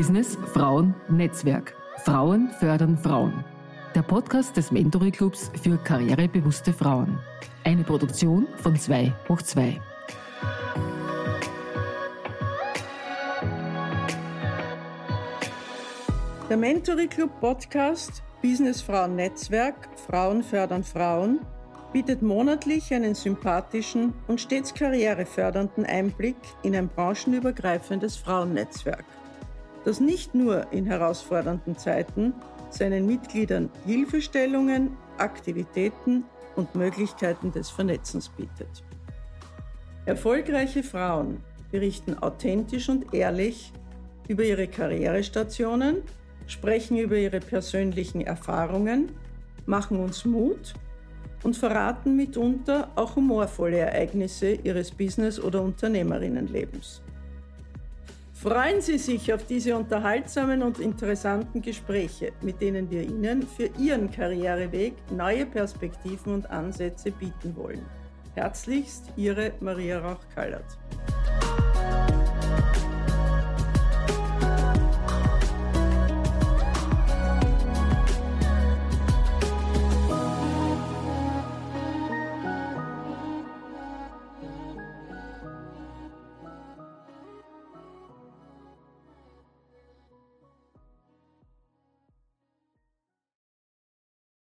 Business Frauen Netzwerk. Frauen fördern Frauen. Der Podcast des Mentory Clubs für karrierebewusste Frauen. Eine Produktion von 2 hoch 2. Der Mentory Club Podcast Business Frauen Netzwerk Frauen fördern Frauen bietet monatlich einen sympathischen und stets karrierefördernden Einblick in ein branchenübergreifendes Frauennetzwerk, das nicht nur in herausfordernden Zeiten seinen Mitgliedern Hilfestellungen, Aktivitäten und Möglichkeiten des Vernetzens bietet. Erfolgreiche Frauen berichten authentisch und ehrlich über ihre Karrierestationen, sprechen über ihre persönlichen Erfahrungen, machen uns Mut und verraten mitunter auch humorvolle Ereignisse ihres Business- oder Unternehmerinnenlebens. Freuen Sie sich auf diese unterhaltsamen und interessanten Gespräche, mit denen wir Ihnen für Ihren Karriereweg neue Perspektiven und Ansätze bieten wollen. Herzlichst Ihre Maria Rauch-Kallert.